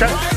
Okay.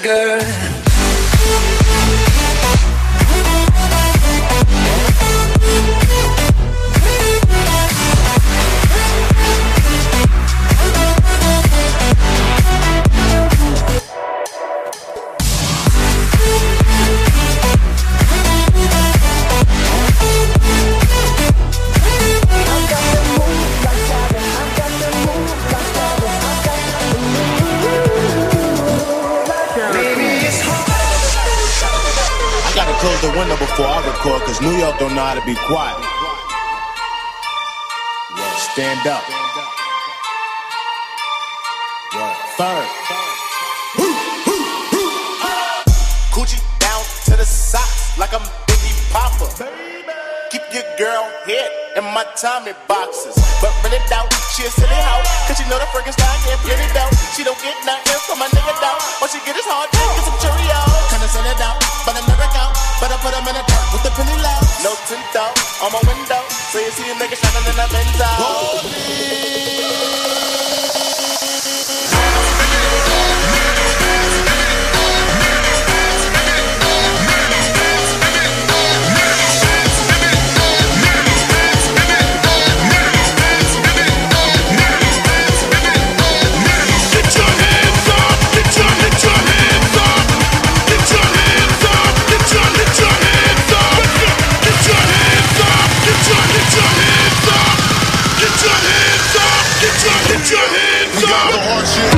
tiger. Be quiet. What? Stand up. What? Third. Coochie down to the socks like I'm Biggie Papa. Keep your girl head in my Tommy boxes. But run it out, she a silly hoe. Cause she know the freaking style can't put it out. She don't get nothing from my nigga down. What she get is hard, get some Cheerios. Kinda send it out, but I never count. But I put them in a dark with the penny loud no tint out on my window. So you see a nigga shining in a Benz out. hard shit.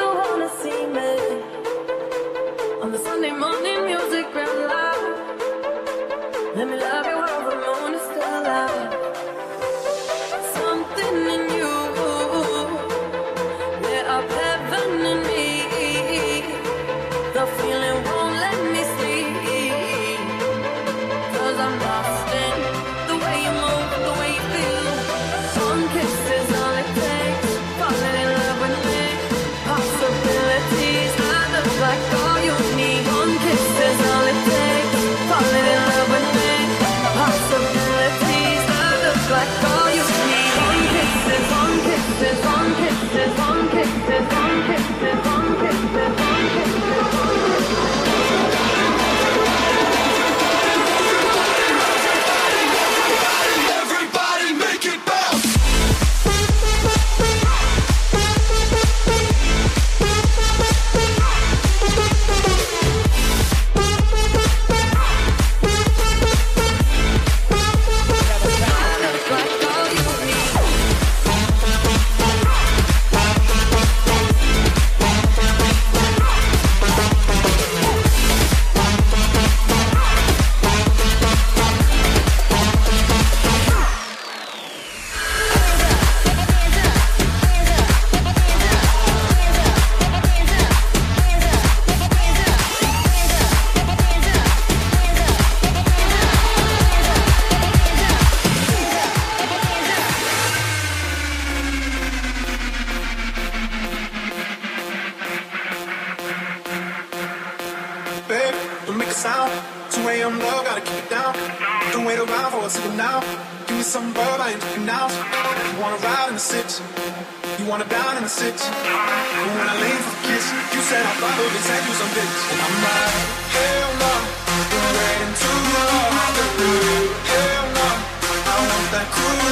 now. Give me some verb I ain't looking out. You wanna ride in the six. You wanna down in the six. But when I lean for a kiss, you said I'll follow this and do some dicks. And I'm like, hell no, we're waiting too long. Hell no, I want that cruise.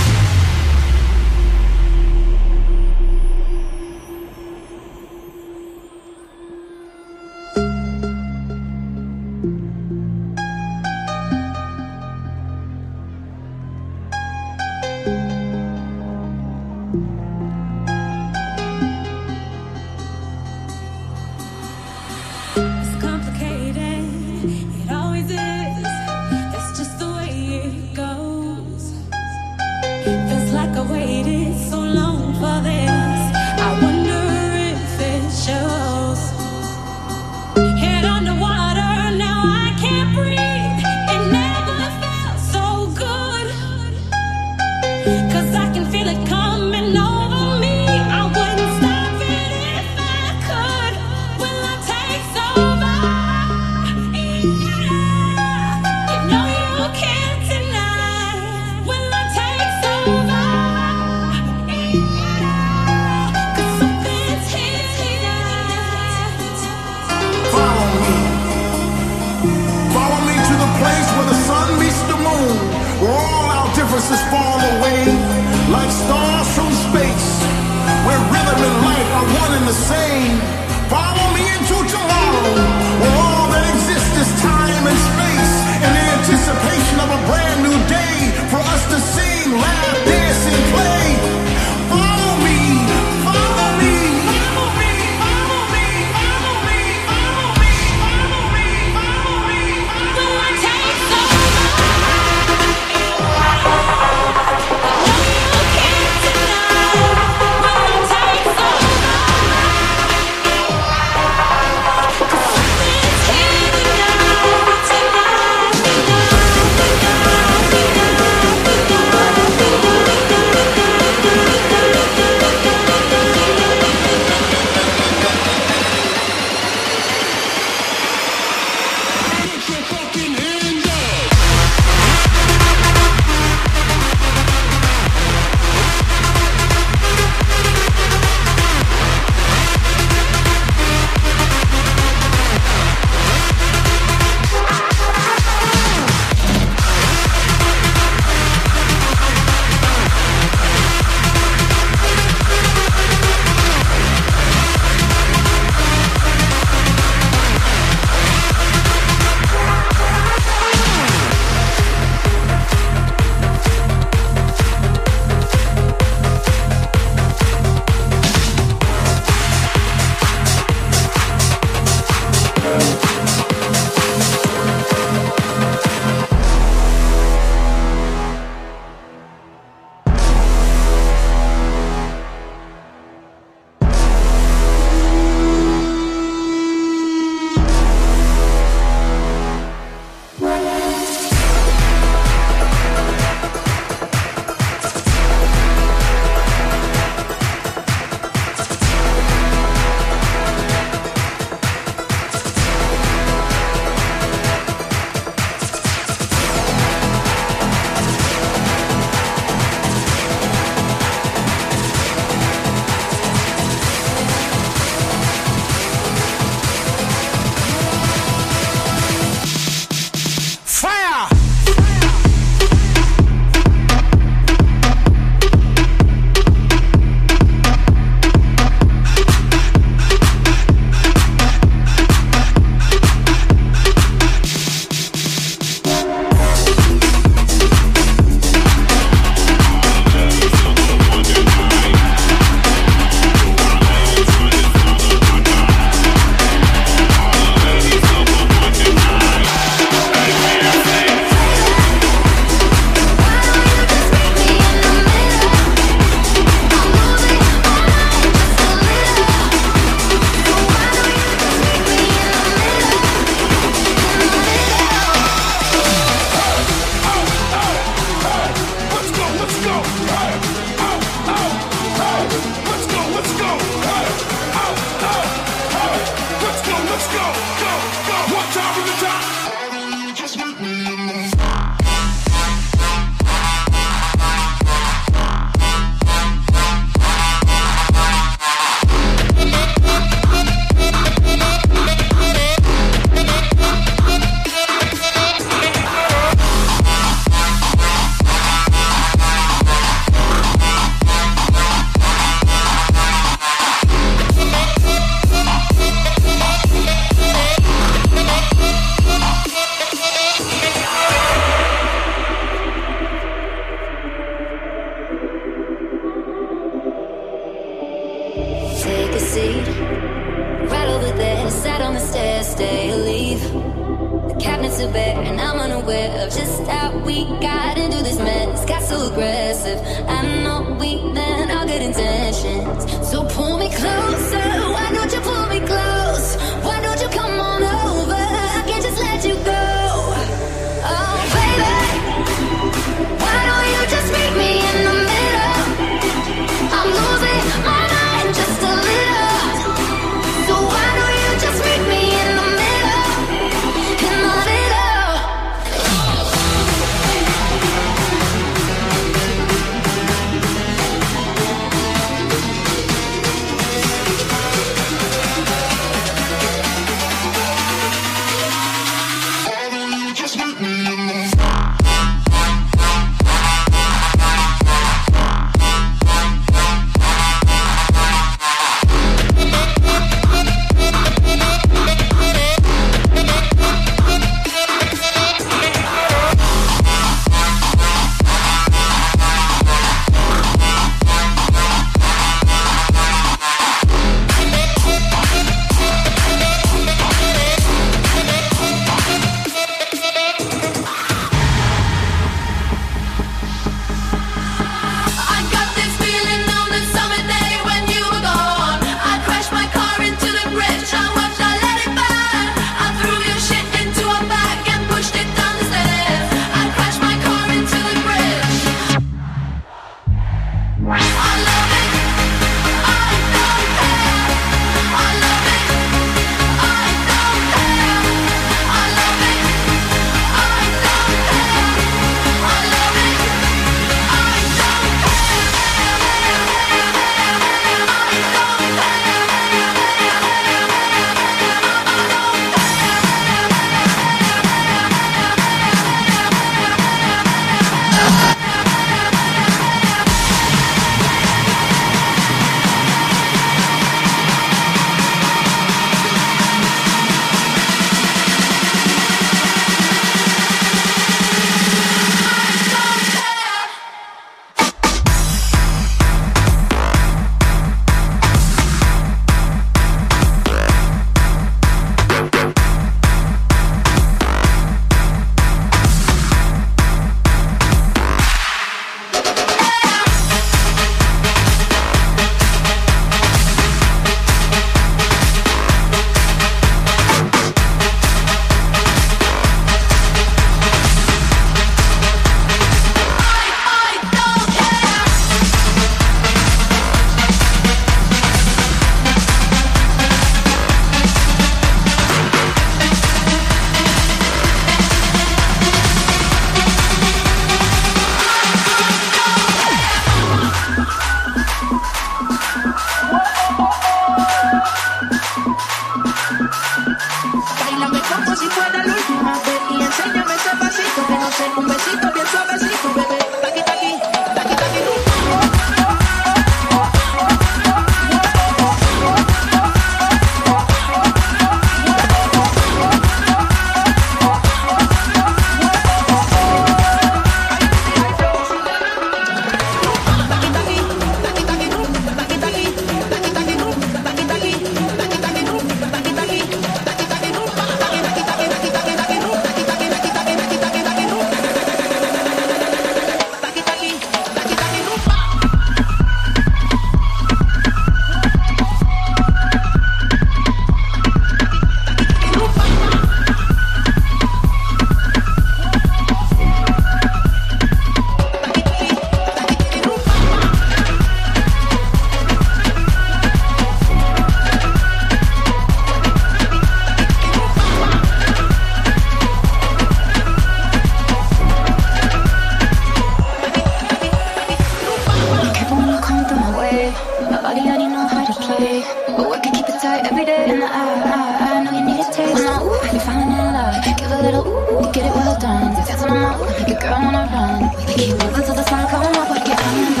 day. But we can keep it tight every day. And I, I, I know you need a taste. When I, ooh, you're falling in love. Give a little ooh, you get it well done. Dancing on my ooh, your girl wanna run. We keep moving till the sun comes up, but you're coming back.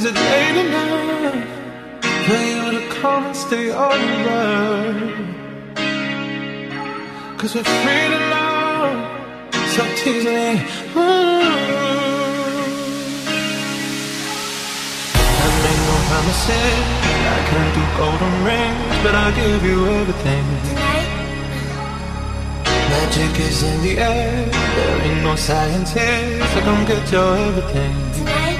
Is it late enough for you to come and stay over? Cause we're free to love, so tease me. Ooh. I make no promises, I can't do golden rings, but I'll give you everything. Magic is in the air, there ain't no science here, so come get your everything. Tonight.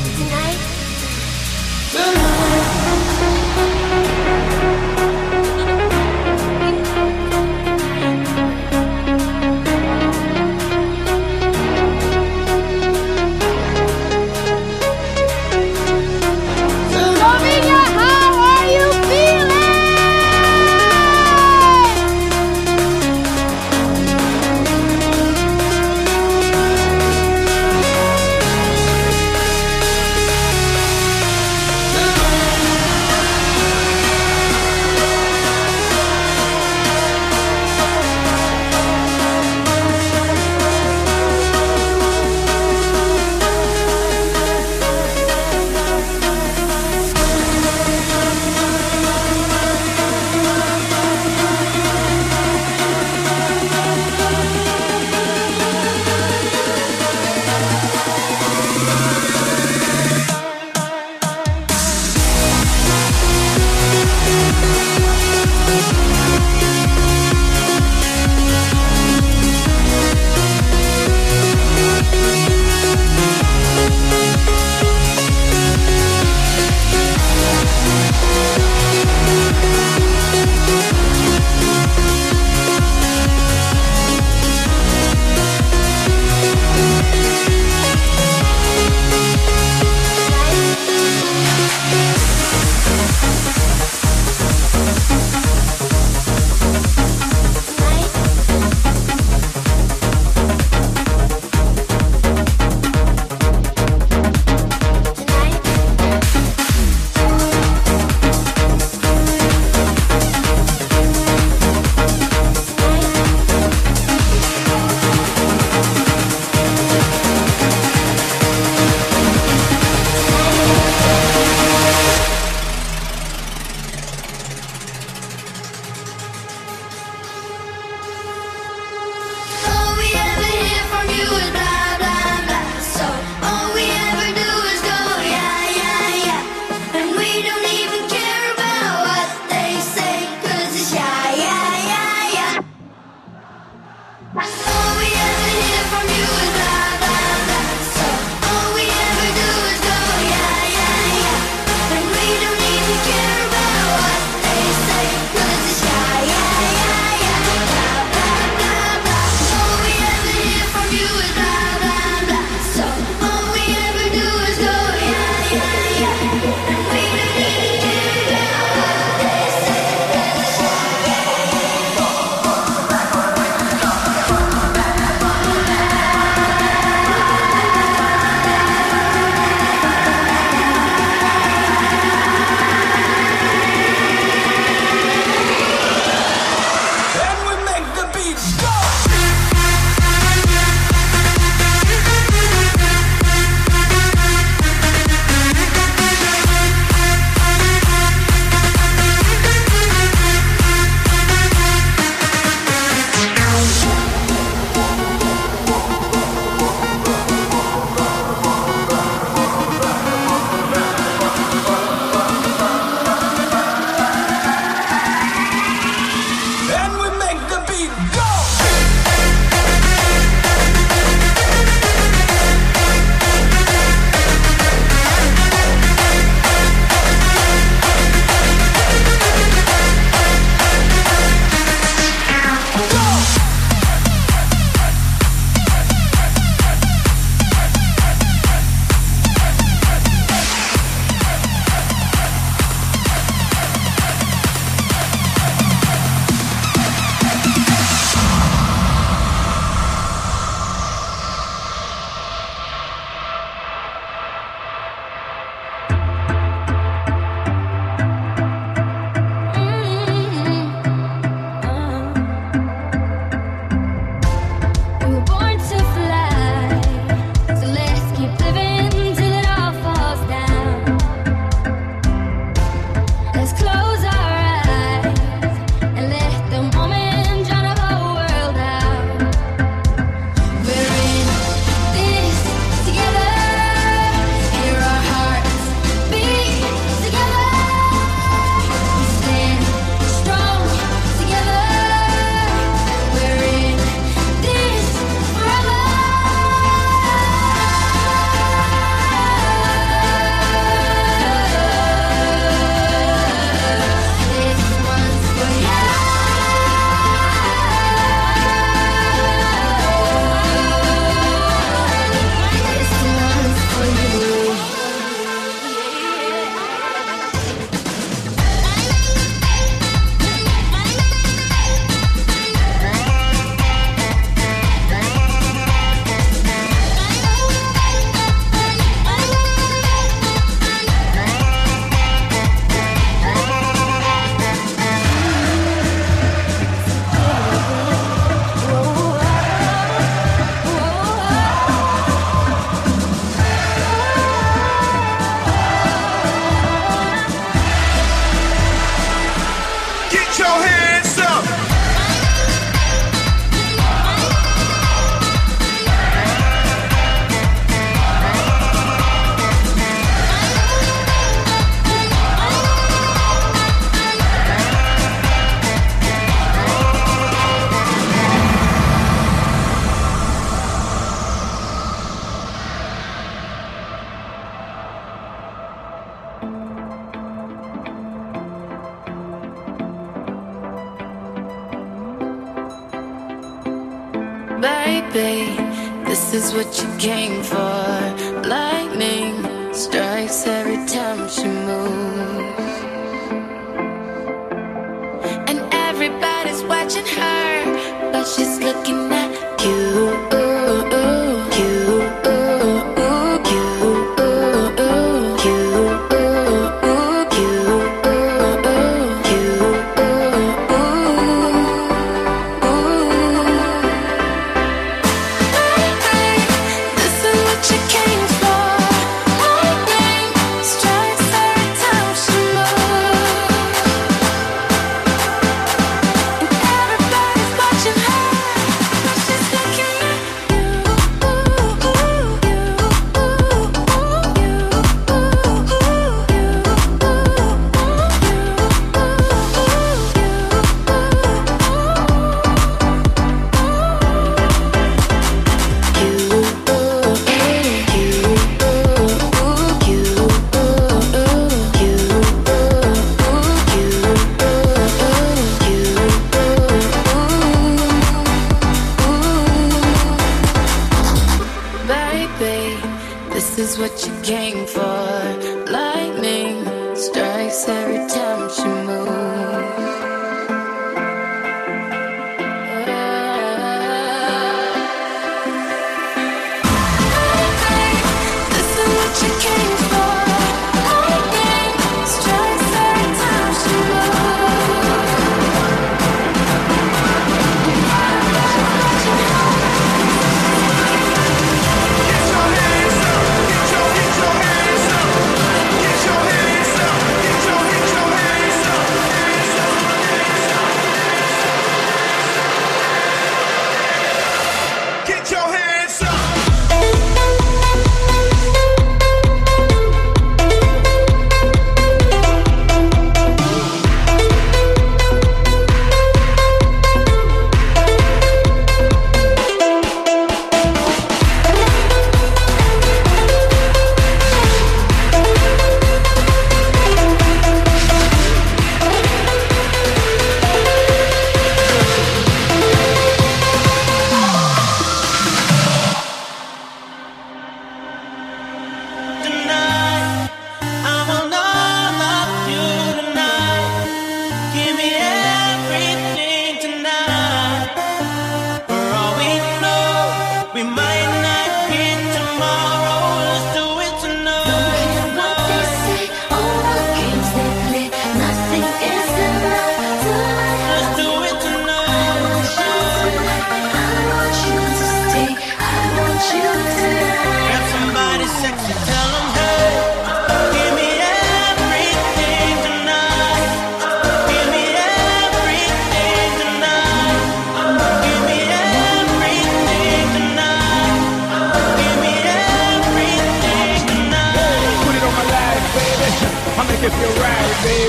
Yeah yeah,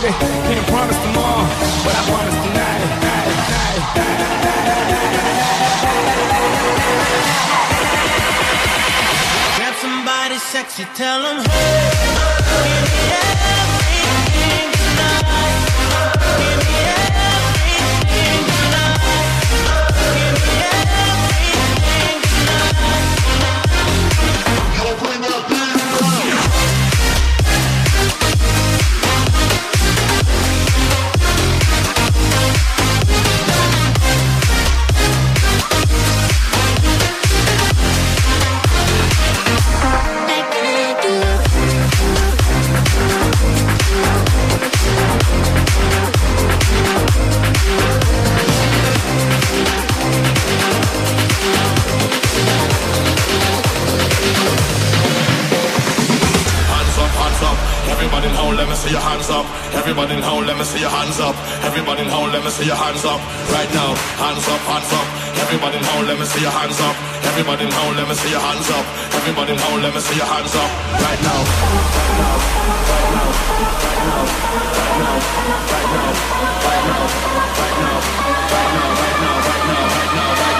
baby. Can't promise tomorrow, but I promise tonight. tonight, tonight, tonight Grab somebody sexy, tell them, hey, yeah. Everybody in home, let me see your hands up. Everybody in home, let me see your hands up. Right now, hands up, hands up. Everybody in home, let me see your hands up. Everybody in home, let me see your hands up. Everybody in home, let me see your hands up. Right now, right now, right now, right now, right now, right now, right now, right now, right now, right now, right now, right now, right now.